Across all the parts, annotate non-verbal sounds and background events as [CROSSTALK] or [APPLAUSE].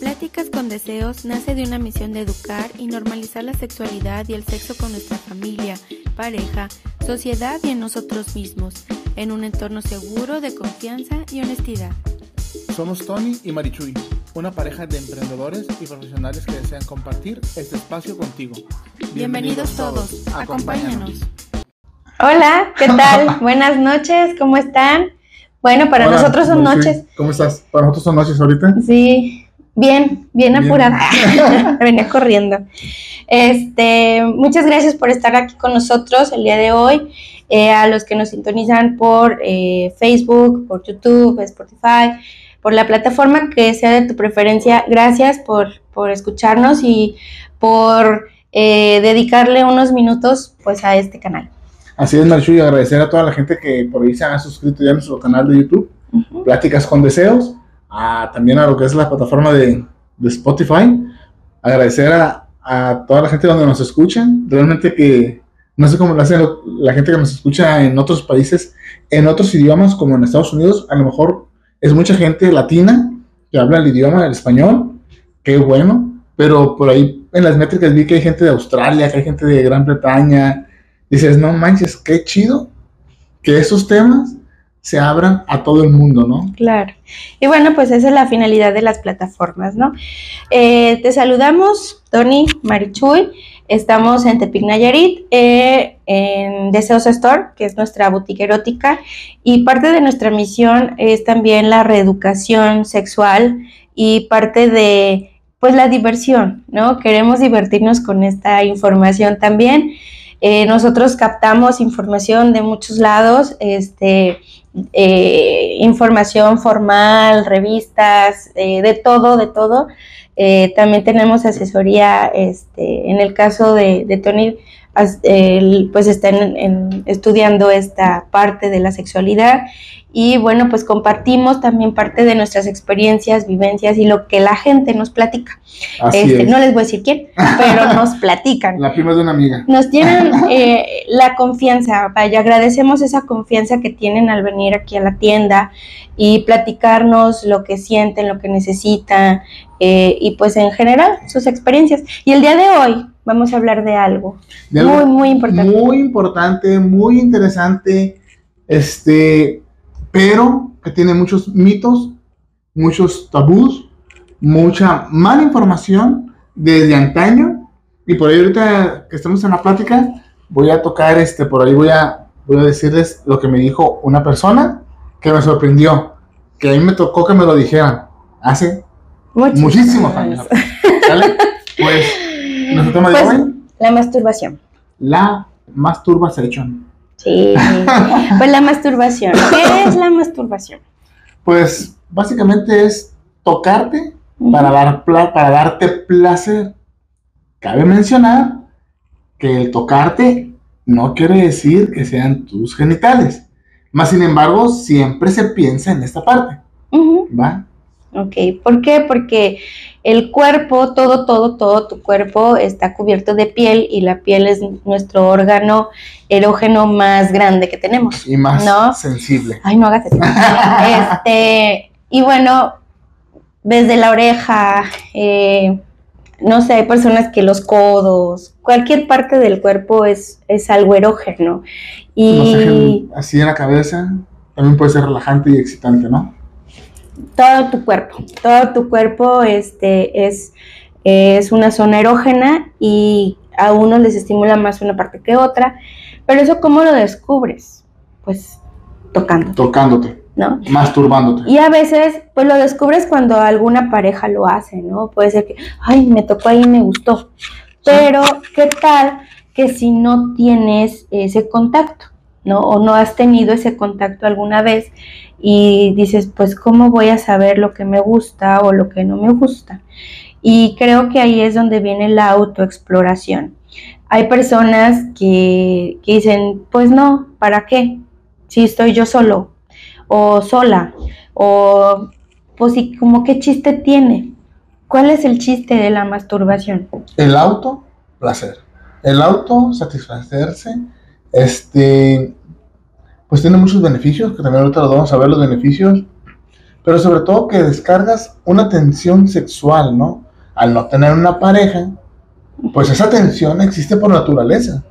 Pláticas con Deseos nace de una misión de educar y normalizar la sexualidad y el sexo con nuestra familia, pareja, sociedad y en nosotros mismos, en un entorno seguro de confianza y honestidad. Somos Tony y Marichuy, una pareja de emprendedores y profesionales que desean compartir este espacio contigo. Bienvenidos, todos, acompáñanos. Hola, ¿qué tal? [LAUGHS] Buenas noches, ¿cómo están? Bueno, para Hola, nosotros son Marichuy, noches. ¿Cómo estás? Para nosotros son noches ahorita. Sí, bien, bien Bien. apurada. [LAUGHS] [LAUGHS] Venía corriendo. Este, muchas gracias por estar aquí con nosotros el día de hoy. Eh, a los que nos sintonizan por eh, Facebook, por YouTube, Spotify, por la plataforma que sea de tu preferencia, gracias por, por escucharnos y por eh, dedicarle unos minutos pues a este canal. Así es, Marichuy, y agradecer a toda la gente que por ahí se ha suscrito ya a nuestro canal de YouTube. Pláticas con Deseos, a- también a lo que es la plataforma de, de Spotify. Agradecer a, a toda la gente donde nos escuchan. Realmente que no sé cómo lo hace lo- la gente que nos escucha en otros países, en otros idiomas, como en Estados Unidos. A lo mejor es mucha gente latina que habla el idioma, el español. Qué bueno. Pero por ahí en las métricas vi que hay gente de Australia, que hay gente de Gran Bretaña. Dices, no manches, qué chido que esos temas se abran a todo el mundo, ¿no? Claro. Y bueno, pues esa es la finalidad de las plataformas, ¿no? Eh, te saludamos, Tony, Marichuy. Estamos en Tepic Nayarit, eh, en Deseos Store, que es nuestra boutique erótica. Y parte de nuestra misión es también la reeducación sexual y parte de, pues, la diversión, ¿no? Queremos divertirnos con esta información también. Eh, nosotros captamos información de muchos lados, este, eh, información formal, revistas, eh, de todo, de todo. Eh, también tenemos asesoría, este, en el caso de, de Tony, pues está en- en- estudiando esta parte de la sexualidad y bueno, pues compartimos también parte de nuestras experiencias, vivencias y lo que la gente nos platica. Este, es. no les voy a decir quién, pero [LAUGHS] nos platican La prima de una amiga. nos tienen [LAUGHS] eh, la confianza, vaya, agradecemos esa confianza que tienen al venir aquí a la tienda y platicarnos lo que sienten, lo que necesitan eh, y pues en general sus experiencias. Y el día de hoy vamos a hablar de algo De algo muy, muy importante. Muy importante, muy interesante, este, pero que tiene muchos mitos, muchos tabús, mucha mala información desde antaño. Y por ahí ahorita que estamos en la plática, voy a tocar, este, por ahí voy a, voy a decirles lo que me dijo una persona que me sorprendió, que a mí me tocó que me lo dijeran hace Muchísimas muchísimos años. ¿Sale? [LAUGHS] Pues, nuestro tema de Pues, hoy, La masturbación. la masturbation. Sí. [LAUGHS] pues la masturbación. ¿Qué es la masturbación? Pues básicamente es tocarte para, dar pla- para darte placer. Cabe mencionar que el tocarte no quiere decir que sean tus genitales. Más sin embargo, siempre se piensa en esta parte. ¿va? Ok, ¿por qué? Porque el cuerpo, todo, todo, todo tu cuerpo está cubierto de piel y la piel es nuestro órgano erógeno más grande que tenemos. Y más No. sensible. Ay, no hagas eso. [LAUGHS] este, y bueno, desde la oreja, eh, no sé, hay personas que los codos, cualquier parte del cuerpo es, es algo erógeno. Y así en la cabeza también puede ser relajante y excitante, ¿no? Todo tu cuerpo, todo tu cuerpo este, es, es una zona erógena y a unos les estimula más una parte que otra, pero eso ¿cómo lo descubres? Pues tocando, Tocándote, ¿no? masturbándote. Y a veces, pues lo descubres cuando alguna pareja lo hace, ¿no? Puede ser que, ay, me tocó ahí y me gustó. Pero, ¿qué tal que si no tienes ese contacto, ¿no? O no has tenido ese contacto alguna vez y dices, pues, ¿cómo voy a saber lo que me gusta o lo que no me gusta? Y creo que ahí es donde viene la autoexploración. Hay personas que, que dicen, pues no, ¿para qué? Si estoy yo solo o sola, o pues y como qué chiste tiene. ¿Cuál es el chiste de la masturbación? El auto, placer. El auto, satisfacerse, este, pues tiene muchos beneficios, que también ahorita los vamos a ver los beneficios. pero sobre todo que descargas una tensión sexual, ¿no? Al no tener una pareja, pues esa tensión existe por naturaleza.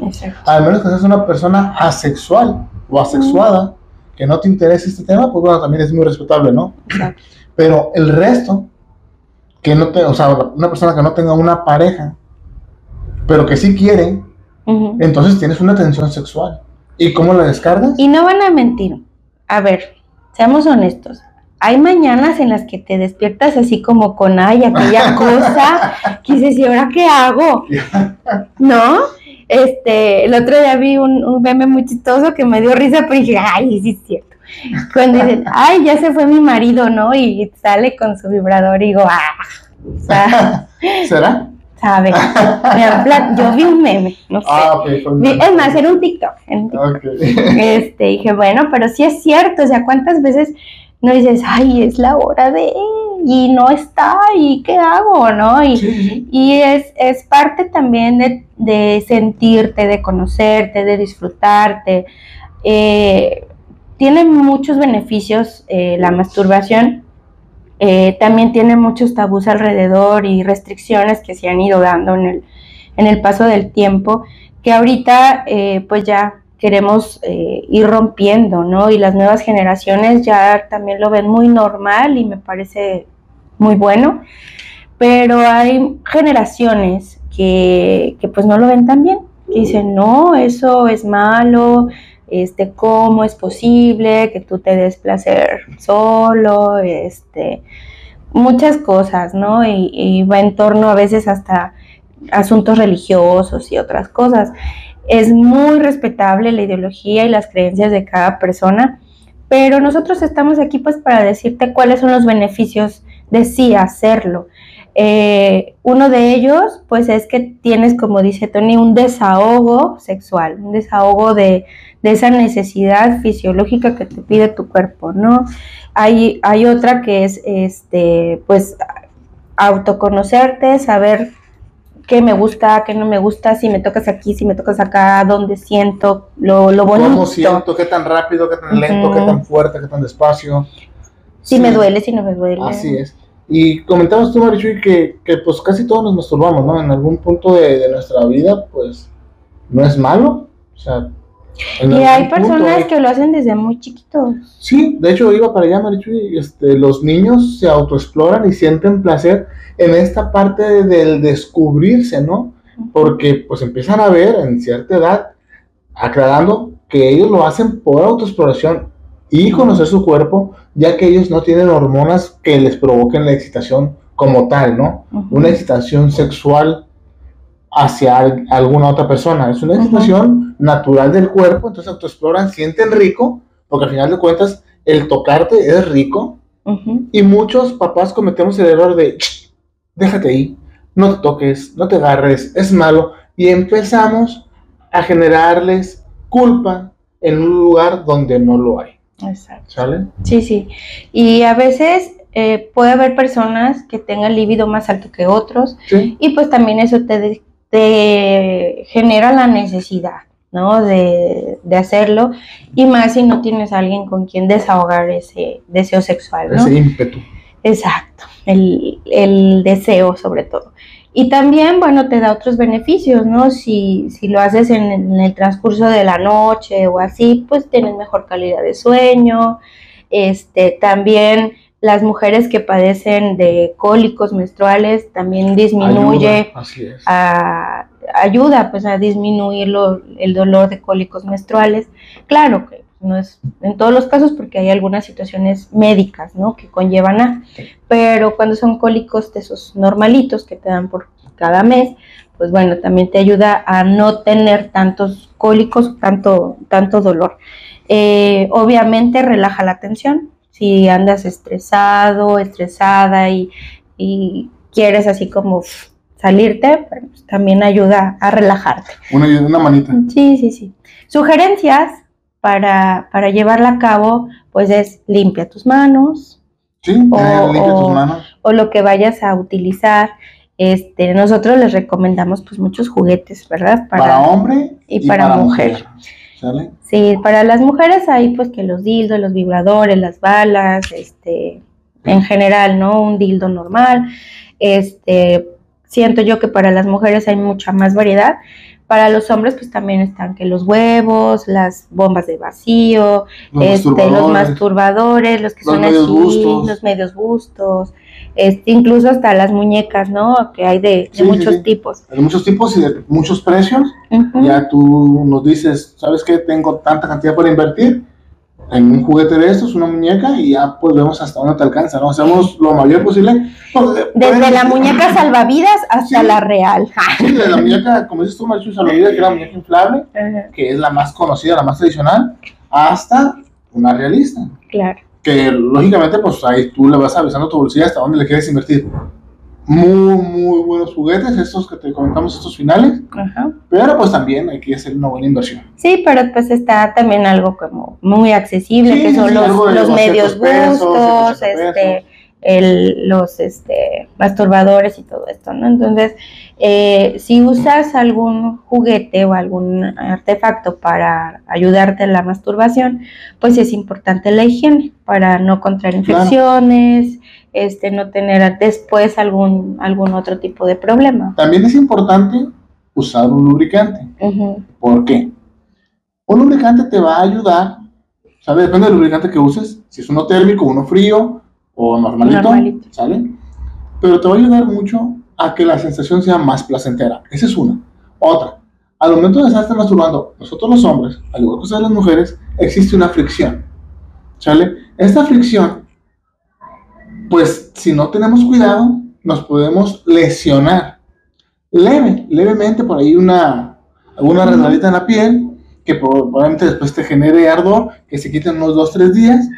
Exacto. Al menos que seas una persona asexual o asexuada, que no te interese este tema, pues bueno, también es muy respetable, ¿no? Exacto. Pero el resto, que no te, o sea, una persona que no tenga una pareja, pero que sí quiere, entonces tienes una tensión sexual. ¿Y cómo la descargas? Y no van a mentir. A ver, seamos honestos. Hay mañanas en las que te despiertas así como con ay, aquella [LAUGHS] cosa, que dices, ¿y ahora qué hago? [LAUGHS] ¿No? Este, el otro día vi un, un meme muy chistoso que me dio risa, pero dije, ay, sí es cierto. Cuando dicen, [LAUGHS] ay, ya se fue mi marido, ¿no? Y sale con su vibrador y digo, ah, o sea, ¿Será? Sabe. [LAUGHS] Me han pla- Yo vi un meme, no sé. Ah, ok. Vi- no. es más, era un TikTok. un. Este, dije, bueno, pero sí es cierto, o sea, ¿cuántas veces no dices, ay, es la hora de, y no está, y qué hago, no? Y, sí. y es, es parte también de, de sentirte, de conocerte, de disfrutarte. Eh, tiene muchos beneficios eh, la masturbación. Eh, también tiene muchos tabús alrededor y restricciones que se han ido dando en el, en el paso del tiempo, que ahorita eh, pues ya queremos eh, ir rompiendo, ¿no? Y las nuevas generaciones ya también lo ven muy normal y me parece muy bueno, pero hay generaciones que, que pues no lo ven tan bien, que dicen, no, eso es malo, este, cómo es posible que tú te des placer solo, este, muchas cosas, ¿no? Y, y va en torno a veces hasta asuntos religiosos y otras cosas. Es muy respetable la ideología y las creencias de cada persona, pero nosotros estamos aquí pues para decirte cuáles son los beneficios de sí hacerlo. Eh, uno de ellos, pues es que tienes, como dice Tony, un desahogo sexual, un desahogo de, de esa necesidad fisiológica que te pide tu cuerpo, ¿no? Hay, hay otra que es, este, pues, autoconocerte, saber qué me gusta, qué no me gusta, si me tocas aquí, si me tocas acá, dónde siento, lo, lo bonito. ¿Cómo siento? ¿Qué tan rápido? ¿Qué tan lento? ¿Qué tan fuerte? ¿Qué tan despacio? Si me duele, si no me duele. Así es. Y comentabas tú, Marichuy, que, que pues casi todos nos masturbamos, ¿no? En algún punto de, de nuestra vida, pues, no es malo. O sea, Y hay personas hay- que lo hacen desde muy chiquitos. Sí, de hecho iba para allá, Marichuy. Este, los niños se autoexploran y sienten placer en esta parte del descubrirse, ¿no? Porque pues empiezan a ver en cierta edad, aclarando que ellos lo hacen por autoexploración y conocer su cuerpo, ya que ellos no tienen hormonas que les provoquen la excitación como tal, ¿no? Una excitación sexual hacia al- alguna otra persona. Es una excitación natural del cuerpo, entonces autoexploran, sienten rico, porque al final de cuentas el tocarte es rico, y muchos papás cometemos el error de, "Ch, déjate ahí, no te toques, no te agarres, es malo. Y empezamos a generarles culpa en un lugar donde no lo hay. Exacto. ¿Sale? Sí, sí. Y a veces eh, puede haber personas que tengan libido más alto que otros Sí. y pues también eso te, te genera la necesidad, ¿no? De, de hacerlo y más si no tienes a alguien con quien desahogar ese deseo sexual, ¿no? Ese ímpetu. Exacto, el, el deseo sobre todo. Y también, bueno, te da otros beneficios, ¿no? Si, si lo haces en, en el transcurso de la noche o así, pues tienes mejor calidad de sueño. Este, también las mujeres que padecen de cólicos menstruales también disminuye, Ayuda, Así es. a- ayuda pues a disminuir lo- el dolor de cólicos menstruales. Claro que no es en todos los casos porque hay algunas situaciones médicas, ¿no? Que conllevan a, pero cuando son cólicos de esos normalitos que te dan por cada mes, pues bueno, también te ayuda a no tener tantos cólicos, tanto, tanto dolor. Eh, obviamente relaja la tensión. Si andas estresado, estresada y, y quieres así como salirte, pues, también ayuda a relajarte. Una, una manita. Sí, sí, sí. Sugerencias para, para llevarla a cabo, pues es limpia tus manos Sí, O- eh, limpia tus o- manos. o lo que vayas a utilizar. Este, nosotros les recomendamos pues muchos juguetes, ¿verdad? Para, hombre y para mujer. ¿Sale? Sí, para las mujeres hay pues que los dildos, los vibradores, las balas, este, en general, ¿no? Un dildo normal. Este, siento yo que para las mujeres hay mucha más variedad. Para los hombres, pues también están que los huevos, las bombas de vacío, Los este, los masturbadores. masturbadores, los que Los son así, bustos. los medios bustos, este, incluso hasta las muñecas, ¿no? Que hay de, de Sí, muchos sí. tipos. Hay muchos tipos y de muchos precios. Ya tú nos dices, ¿sabes qué? Tengo tanta cantidad para invertir en un juguete de estos, una muñeca, y ya pues vemos hasta dónde te alcanza, ¿no? Hacemos lo mayor posible. Pues, Desde pueden- la muñeca salvavidas hasta Sí. la real. Sí, de la muñeca, como dices tú, Marichu, Salvador, que es la muñeca inflable, que es la más conocida, la más tradicional, hasta una realista. claro. Que lógicamente, pues ahí tú le vas avisando tu bolsillo hasta dónde le quieres invertir. Muy, muy buenos juguetes, estos que te comentamos, estos finales, Ajá. pero pues también hay que hacer una buena inversión. Sí, pero pues está también algo como muy accesible, Sí, que son sí, los, los 200 medios 180 este, el, los este, masturbadores y todo esto, ¿no? Entonces, eh, si usas algún juguete o algún artefacto para ayudarte en la masturbación, pues es importante la higiene para no contraer infecciones, este, no tener después algún, algún otro tipo de problema. También es importante usar un lubricante. ¿Por qué? Un lubricante te va a ayudar, ¿sale? Depende del lubricante que uses, si es uno térmico, uno frío o normalito, Normalito. ¿sale? Pero te va a ayudar mucho a que la sensación sea más placentera. Esa es una. Otra, al momento de estar masturbando, nosotros los hombres, al igual que ustedes las mujeres, existe una fricción, ¿sale? Esta fricción, pues si no tenemos cuidado, nos podemos lesionar leve, levemente por ahí una, alguna Ujú. resbaladita en la piel, que pro- probablemente después te genere ardor, que se quiten unos 2-3 días,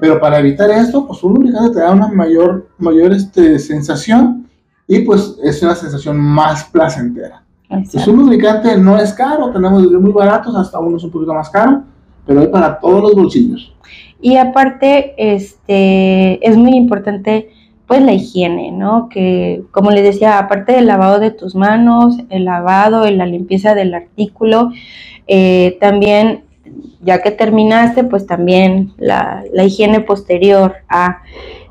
pero para evitar esto, pues un lubricante te da una mayor, mayor este, sensación y pues es una sensación más placentera. Pues un lubricante no es caro, tenemos desde muy baratos hasta unos un poquito más caro, pero hay para todos los bolsillos. Y aparte, este, es muy importante, pues, la higiene, ¿no? Que, como les decía, aparte del lavado de tus manos, el lavado y la limpieza del artículo, eh, también, ya que terminaste, pues también la, la higiene posterior a,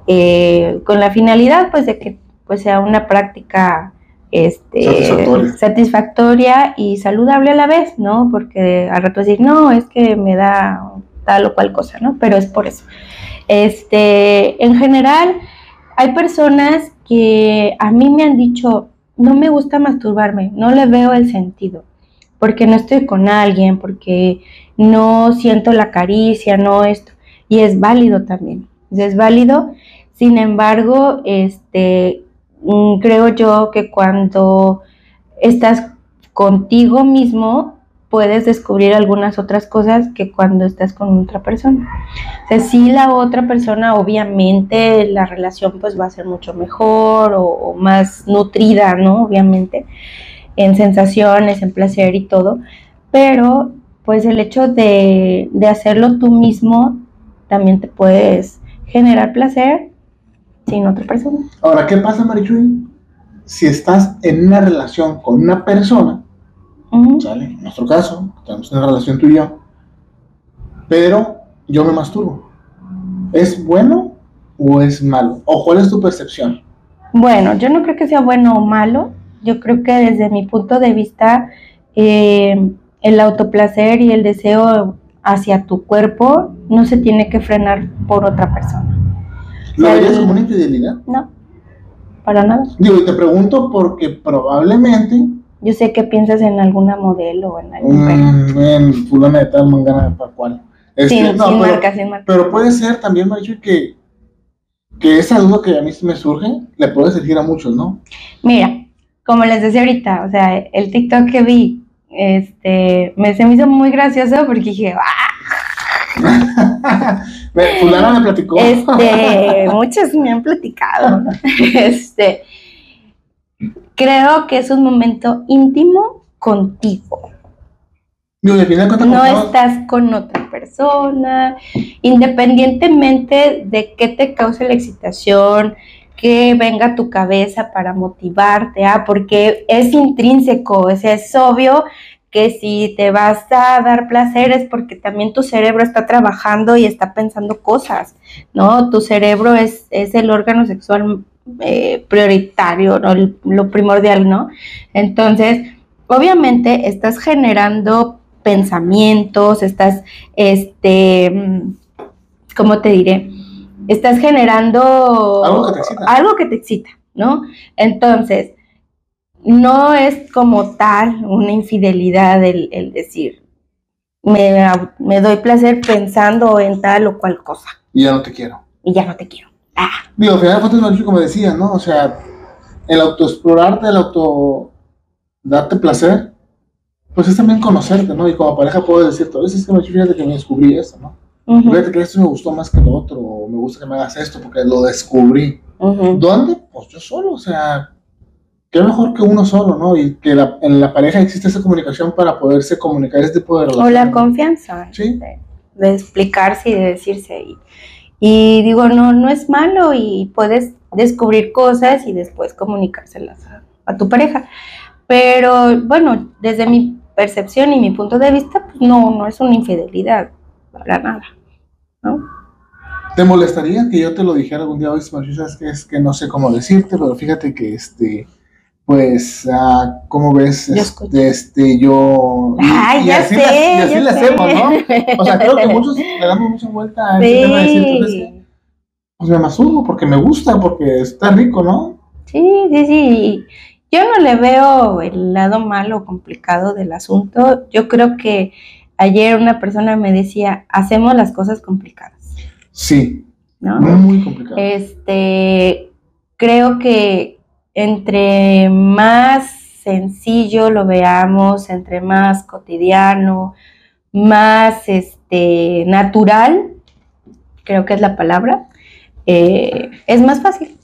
eh, con la finalidad, pues, de que pues, sea una práctica este, Satisfactoria. satisfactoria y saludable a la vez, ¿no? Porque al rato decir, no, es que me da tal o cual cosa, ¿no? Pero es por eso. Este, en general, hay personas que a mí me han dicho, no me gusta masturbarme, no le veo el sentido, porque no estoy con alguien, porque no siento la caricia, no esto. Y es válido también, es válido. Sin embargo, este, mm, creo yo que cuando estás contigo mismo, puedes descubrir algunas otras cosas que cuando estás con otra persona. O sea, sí la otra persona, obviamente, la relación pues va a ser mucho mejor o, o más nutrida, ¿no? Obviamente, en sensaciones, en placer y todo, pero pues el hecho de, de hacerlo tú mismo también te puedes generar placer sin otra persona. Ahora, ¿qué pasa, Marichuy? Si estás en una relación con una persona, ¿sale? En nuestro caso, tenemos una relación tú y yo, pero yo me masturbo. ¿Es bueno o es malo? ¿O cuál es tu percepción? Bueno, yo no creo que sea bueno o malo. Yo creo que desde mi punto de vista, eh, el autoplacer y el deseo hacia tu cuerpo no se tiene que frenar por otra persona. ¿Lo sea, verías el- como una infidelidad? No, para nada. Digo, y te pregunto porque probablemente Yo sé que piensas en alguna modelo o en algún mm, en fulana de tal, mangana de tal cual. Este, sin, no, sin pero, marca, sin marca. pero puede ser también, Marichuy, que, que esa duda que a mí me surge, le puede surgir a muchos, ¿no? Mira, como les decía ahorita, o sea, el TikTok que vi, este, me, se me hizo muy gracioso porque dije, ¡ah! [LAUGHS] Fulana me platicó. Este, [LAUGHS] muchos me han platicado. [LAUGHS] Este, creo que es un momento íntimo contigo. De No estás con otra persona, independientemente de qué te cause la excitación, que venga a tu cabeza para motivarte, ah, porque es intrínseco, o sea, es obvio que si te vas a dar placer es porque también tu cerebro está trabajando y está pensando cosas, ¿no? Tu cerebro es, es el órgano sexual eh, prioritario, ¿no? lo primordial, ¿no? Entonces, obviamente estás generando pensamientos, estás, este, mm, ¿cómo te diré? Estás generando Algo que te excita. algo que te excita, ¿no? Entonces, no es como tal una infidelidad el, el decir, me, me doy placer pensando en tal o cual cosa Y ya no te quiero. y ya no te quiero. Ah, Digo, al final de cuentas, Mauricio, como decía, ¿no? O sea, el autoexplorarte, el auto darte placer, pues es también conocerte, ¿no? Y como pareja puedo decirte, a veces es que me fíjate que me descubrí esto, ¿no? ujú, Fíjate que esto me gustó más que lo otro, o me gusta que me hagas esto porque lo descubrí. ujú. ¿Dónde? Pues yo solo, o sea, qué mejor que uno solo, ¿no? Y que la- en la pareja existe esa comunicación para poderse comunicar ese tipo de O relaciones. la confianza Sí. de, de explicarse y de decirse. Y, y digo, no, no es malo y puedes descubrir cosas y después comunicárselas a, tu pareja. Pero bueno, desde mi percepción y mi punto de vista, pues no, no es una infidelidad, para nada. ¿Te molestaría que yo te lo dijera algún día Mauricio? Sabes que es que no sé cómo decirte, pero fíjate que este, pues, ah, ¿cómo ves? Yo Este, este, yo. [LAUGHS] Ay, y ya así sé, la- y así ya le sé. hacemos, ¿no? O sea, creo que muchos le damos mucha vuelta a ese tema de decir, pues, Sí. pues me masturbo porque me gusta, porque está rico, ¿no? Sí, sí, sí. Yo no le veo el lado malo o complicado del asunto. Yo creo que ayer una persona me decía, hacemos las cosas complicadas, Sí, ¿no? muy, muy complicado. Este, creo que entre más sencillo lo veamos, entre más cotidiano, más este, natural, creo que es la palabra, eh, es más fácil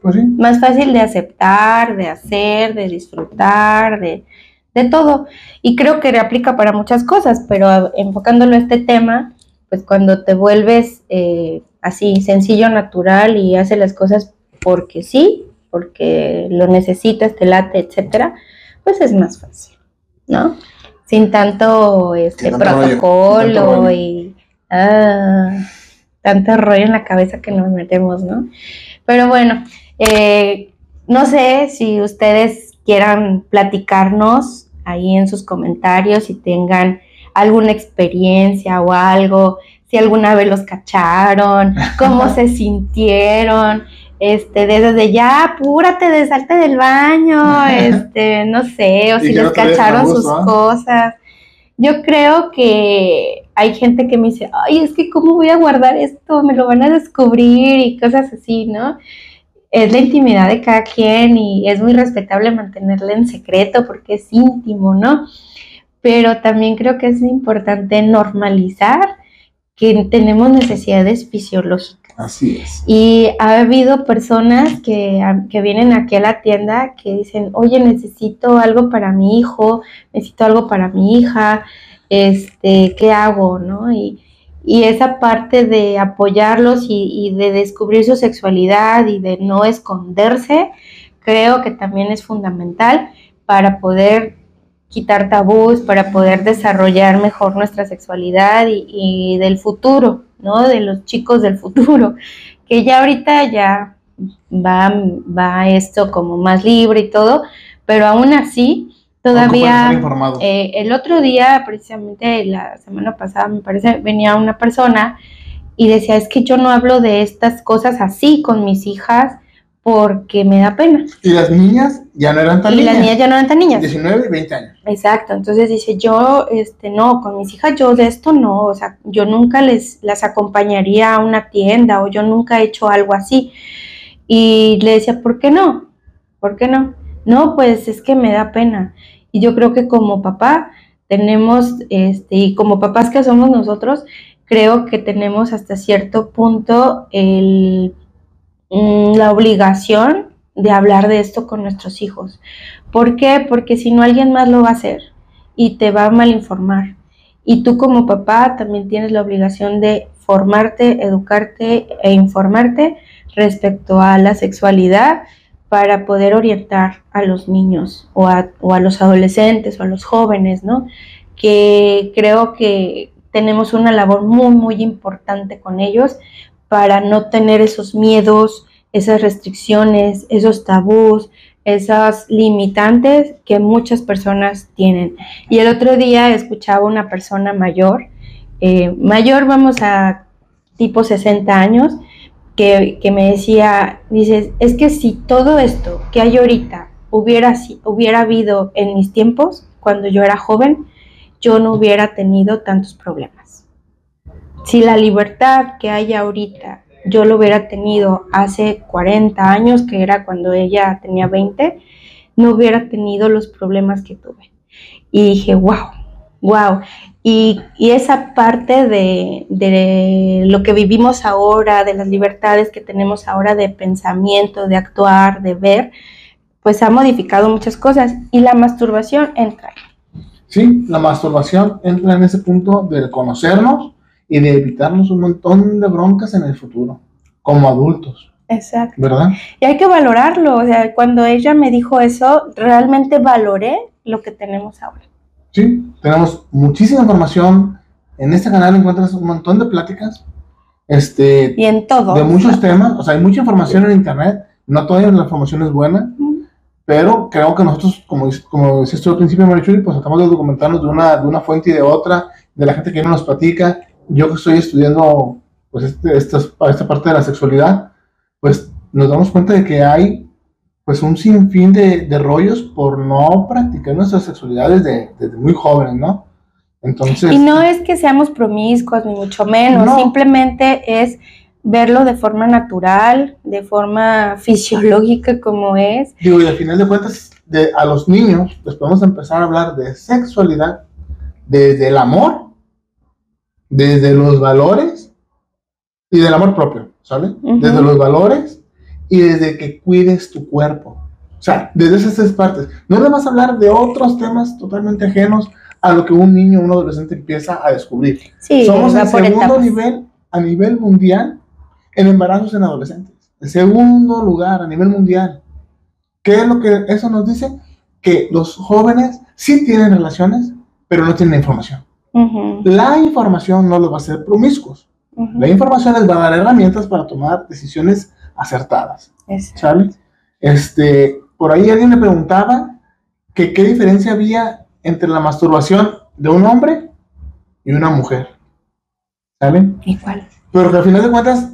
Pues sí. más fácil de aceptar, de hacer, de disfrutar, de, de todo. Y creo que aplica para muchas cosas, pero enfocándolo a este tema, pues cuando te vuelves eh, así sencillo, natural y haces las cosas porque sí, porque lo necesitas, te late, etcétera, pues es más fácil, ¿no? Sin tanto este Sin tanto rollo, sin protocolo tanto y ah, tanto rollo en la cabeza que nos metemos, ¿no? Pero bueno, eh, no sé si ustedes quieran platicarnos ahí en sus comentarios, si tengan alguna experiencia o algo, si alguna vez los cacharon, cómo [LAUGHS] se sintieron, este, desde ya, apúrate de salte del baño, [LAUGHS] este, no sé, o si les cacharon gusto, sus cosas. Yo creo que hay gente que me dice, ay, es que cómo voy a guardar esto, me lo van a descubrir y cosas así, ¿no? Es la intimidad de cada quien y es muy respetable mantenerla en secreto porque es íntimo, ¿no? Pero también creo que es importante normalizar que tenemos necesidades fisiológicas. Así es. Y ha habido personas que, a- que vienen aquí a la tienda que dicen, oye, necesito algo para mi hijo, necesito algo para mi hija, este, ¿qué hago? ¿no? Y, y esa parte de apoyarlos y, y de descubrir su sexualidad y de no esconderse, creo que también es fundamental para poder quitar tabús, para poder desarrollar mejor nuestra sexualidad y del futuro, ¿no? De los chicos del futuro, [LAUGHS] que ya ahorita ya va, va esto como más libre y todo, pero aún así todavía eh, el otro día, precisamente la semana pasada, me parece, venía una persona y decía, es que yo no hablo de estas cosas así con mis hijas porque me da pena. Y las niñas ya no eran tan Y niñas. las niñas ya no eran tan niñas. 19 y 20 años. Exacto, entonces dice, yo, este, no, con mis hijas yo de esto no, o sea, yo nunca les las acompañaría a una tienda o yo nunca he hecho algo así. Y le decía, ¿por qué no? ¿Por qué no? No, pues es que me da pena. Y yo creo que como papá tenemos, este, y como papás que somos nosotros, creo que tenemos hasta cierto punto el, mm, la obligación de hablar de esto con nuestros hijos. ¿Por qué? Porque si no alguien más lo va a hacer y te va a mal informar. Y tú como papá también tienes la obligación de formarte, educarte e informarte respecto a la sexualidad para poder orientar a los niños o a, o a los adolescentes o a los jóvenes, ¿no? Que creo que tenemos una labor muy, muy importante con ellos para no tener esos miedos, esas restricciones, esos tabús, esas limitantes que muchas personas tienen. Y el otro día escuchaba una persona mayor, eh, mayor vamos a tipo 60 años, que, que, me decía, dices, es que si todo esto que hay ahorita hubiera, hubiera habido en mis tiempos, cuando yo era joven, yo no hubiera tenido tantos problemas. Si la libertad que hay ahorita yo lo hubiera tenido hace 40 años, que era cuando ella tenía 20, no hubiera tenido los problemas que tuve. Y dije, wow, wow. Y, esa parte de, de, lo que vivimos ahora, de las libertades que tenemos ahora de pensamiento, de actuar, de ver, pues ha modificado muchas cosas. Y la masturbación entra. Sí, la masturbación entra en ese punto de conocernos y de evitarnos un montón de broncas en el futuro, como adultos. Exacto. ¿Verdad? Y hay que valorarlo. O sea, cuando ella me dijo eso, realmente valoré lo que tenemos ahora. Sí, tenemos muchísima información. En este canal encuentras un montón de pláticas. Este, y en todo. De muchos temas. O sea, hay mucha información en internet. No toda la información es buena. Pero creo que nosotros, como, como decías tú al principio, Marichuy, pues tratamos de documentarnos de una, de una fuente y de otra, de la gente que no nos platica yo que estoy estudiando pues este, esta, esta parte de la sexualidad, pues nos damos cuenta de que hay pues un sinfín de, de rollos por no practicar nuestra sexualidad desde, desde, muy jóvenes, ¿no? Entonces... Y no es que seamos promiscuos, ni mucho menos, simplemente es verlo de forma natural, de forma fisiológica como es. Digo, y al final de cuentas, de, a los niños les podemos empezar a hablar de sexualidad desde el amor desde los valores y del amor propio, ¿sale? Desde los valores y desde que cuides tu cuerpo. O sea, desde esas tres partes. No le vas a hablar de otros temas totalmente ajenos a lo que un niño o un adolescente empieza a descubrir. Sí, Somos el segundo nivel a nivel mundial en embarazos en adolescentes. El segundo lugar a nivel mundial. ¿Qué es lo que eso nos dice? Que los jóvenes sí tienen relaciones, pero no tienen información. La información no los va a hacer promiscuos. La información les va a dar herramientas para tomar decisiones acertadas. ¿Sale? Este, por ahí alguien me preguntaba que qué diferencia había entre la masturbación de un hombre y una mujer. ¿Sale? Igual. Pero que al final de cuentas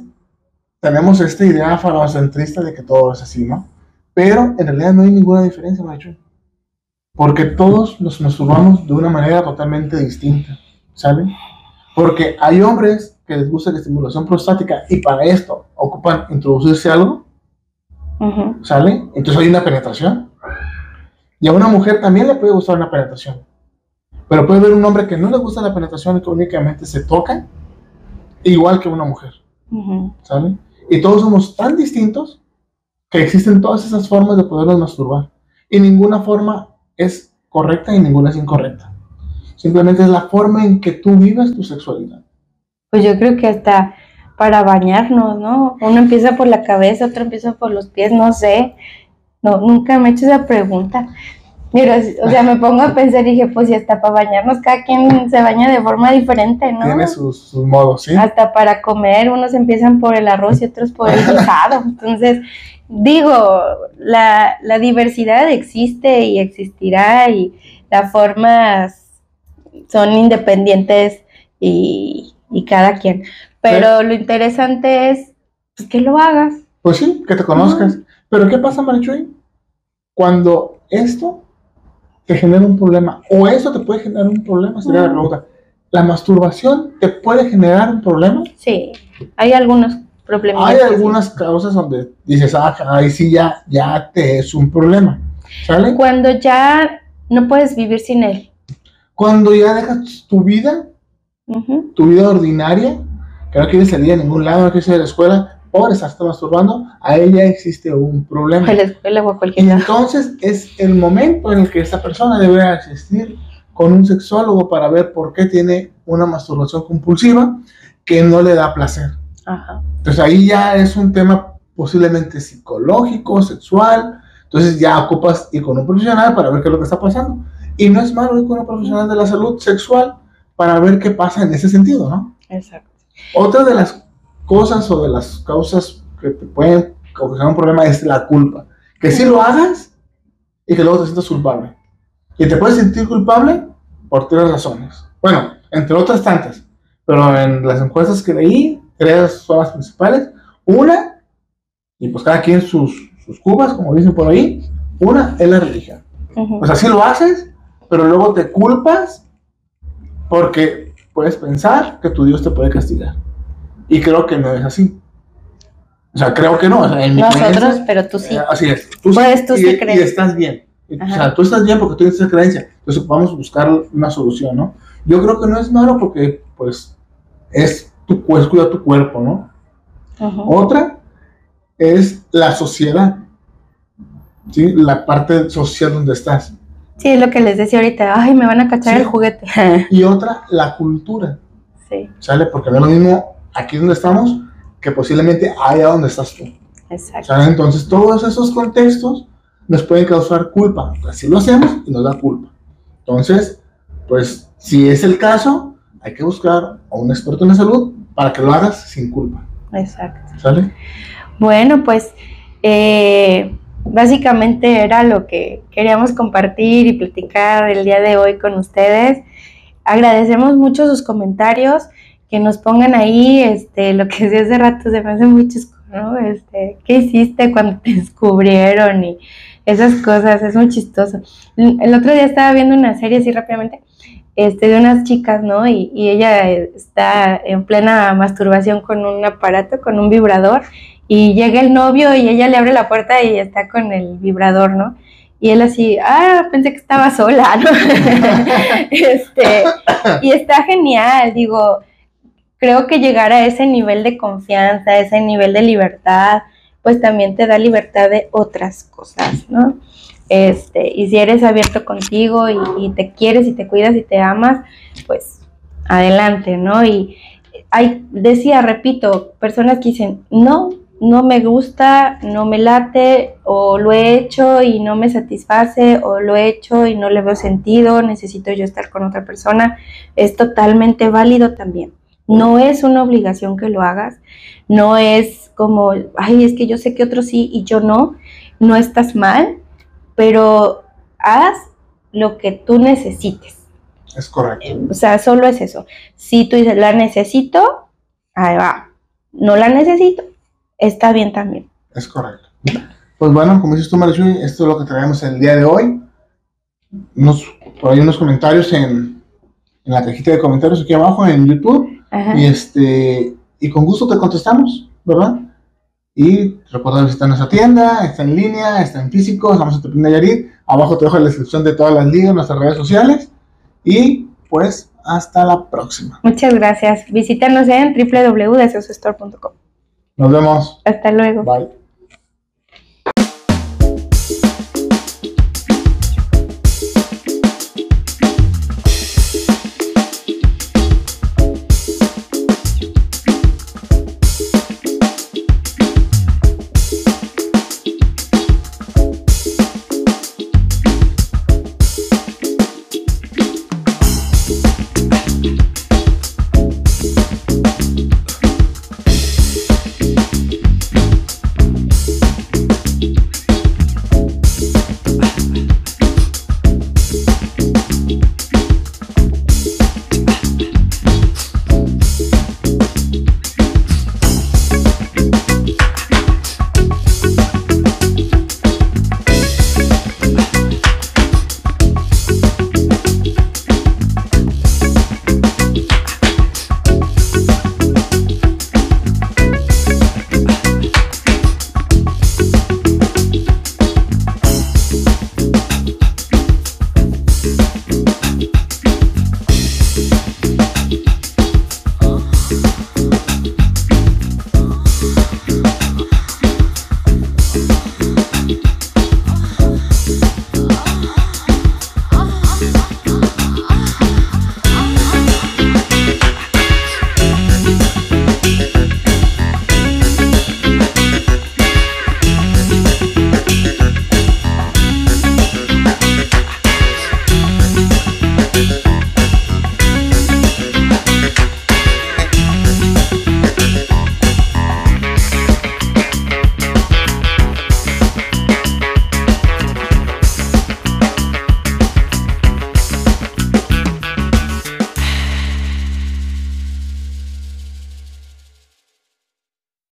tenemos esta idea falocentrista de que todo es así, ¿no? Pero en realidad no hay ninguna diferencia, macho. Porque todos nos masturbamos de una manera totalmente distinta, ¿saben? Porque hay hombres que les gusta la estimulación prostática y para esto ocupan introducirse algo, ¿sale? Entonces hay una penetración. Y a una mujer también le puede gustar una penetración. Pero puede haber un hombre que no le gusta la penetración y que únicamente se toca, igual que una mujer. ¿Sale? Y todos somos tan distintos que existen todas esas formas de podernos masturbar. Y ninguna forma es correcta y ninguna es incorrecta. Simplemente es la forma en que tú vives tu sexualidad. Pues yo creo que hasta para bañarnos, ¿no? Uno empieza por la cabeza, otro empieza por los pies, no sé. No, nunca me he hecho esa pregunta. Pero, o sea, me pongo a pensar y dije, pues si hasta para bañarnos, cada quien se baña de forma diferente, ¿no? Tiene sus, sus modos, sí. Hasta para comer, unos empiezan por el arroz y otros por el guisado. [LAUGHS] Entonces, digo, la, la, diversidad existe y existirá y las formas son independientes y, y cada quien. Pero lo interesante es pues, que lo hagas. Pues sí, que te conozcas. Pero ¿qué pasa, Marichuy? Cuando esto te genera un problema, o eso te puede generar un problema, sería la pregunta. ¿La masturbación te puede generar un problema? Sí, hay algunos hay algunas causas donde dices, ah, ahí sí ya, ya te es un problema. ¿Sale? Cuando ya no puedes vivir sin él. Cuando ya dejas tu vida, tu vida ordinaria, que no quieres salir a ningún lado, no quieres ir a la escuela, por estarte masturbando, a ella existe un problema. Entonces es el momento en el que esta persona debe asistir con un sexólogo para ver por qué tiene una masturbación compulsiva que no le da placer. Entonces ahí ya es un tema posiblemente psicológico, sexual. Entonces ya ocupas ir con un profesional para ver qué es lo que está pasando. Y no es malo ir con un profesional de la salud sexual para ver qué pasa en ese sentido, ¿no? Exacto. Otra de las cosas o de las causas que te pueden causar un problema es la culpa. Que si lo hagas y que luego te sientas culpable. Y te puedes sentir culpable por tres razones. Bueno, entre otras tantas. Pero en las encuestas que leí, tres son las principales. Una, y pues cada quien sus, sus cubas, como dicen por ahí. Una es la religión. Ujú. Pues así lo haces, pero luego te culpas porque puedes pensar que tu Dios te puede castigar. Y creo que no es así. O sea, creo que no. o sea, en mi Nosotros, creencia, pero tú sí. eh, así es. Tú, Pues, tú y, sí y crees. estás bien. Y, O sea, tú estás bien porque tú tienes esa creencia. Entonces vamos a buscar una solución, ¿no? Yo creo que no es malo porque, pues, es tu, pues, cuida tu cuerpo, ¿no? Otra es la sociedad. ¿Sí? La parte social donde estás. Sí, es lo que les decía ahorita. Ay, me van a cachar Sí. el juguete. Y otra, la cultura. sí, ¿Sale? Porque no es lo mismo aquí donde estamos que posiblemente allá donde estás tú. exacto. Entonces, todos esos contextos nos pueden causar culpa. Así lo hacemos y nos da culpa. Entonces, pues, si es el caso, hay que buscar a un experto en la salud para que lo hagas sin culpa. Exacto. ¿Sale? Bueno, pues eh, básicamente era lo que queríamos compartir y platicar el día de hoy con ustedes. Agradecemos mucho sus comentarios, que nos pongan ahí este, lo que decía hace rato, se me hace muy chusco, ¿no? Este, ¿Qué hiciste cuando te [LAUGHS] descubrieron? Y esas cosas, es muy chistoso. El otro día estaba viendo una serie así rápidamente, este, de unas chicas, ¿no? Y, y ella eh, está en plena masturbación con un aparato, con un vibrador, y llega el novio y ella le abre la puerta y está con el vibrador, ¿no? Y él así, ah, pensé que estaba sola, ¿no? [LAUGHS] este, y está genial, digo, creo que llegar a ese nivel de confianza, ese nivel de libertad, pues también te da libertad de otras cosas, ¿no? Este, y si eres abierto contigo y, y te quieres y te cuidas y te amas, pues adelante, ¿no? Y hay, decía, repito, personas que dicen, no, no me gusta, no me late, o lo he hecho y no me satisface, o lo he hecho y no le veo sentido, necesito yo estar con otra persona, es totalmente válido también. No es una obligación que lo hagas, no es como, ay, es que yo sé que otros sí y yo no, no estás mal, pero haz lo que tú necesites. Es correcto. O sea, solo es eso. Si tú dices, la necesito, ahí va. No la necesito, está bien también. Es correcto. Pues bueno, como dices tú, Marichuy, esto es lo que traemos el día de hoy. Unos, por ahí unos comentarios en, en la cajita de comentarios aquí abajo en YouTube. Ajá. Y este y con gusto te contestamos, ¿verdad? Y recuerda visitar nuestra tienda, está en línea, está en físico, estamos en Tepín Nayarit. Abajo te dejo la descripción de todas las ligas, nuestras redes sociales. Y pues hasta la próxima. Muchas gracias. Visítanos en www.deseosstore.com. Nos vemos. Hasta luego. Bye.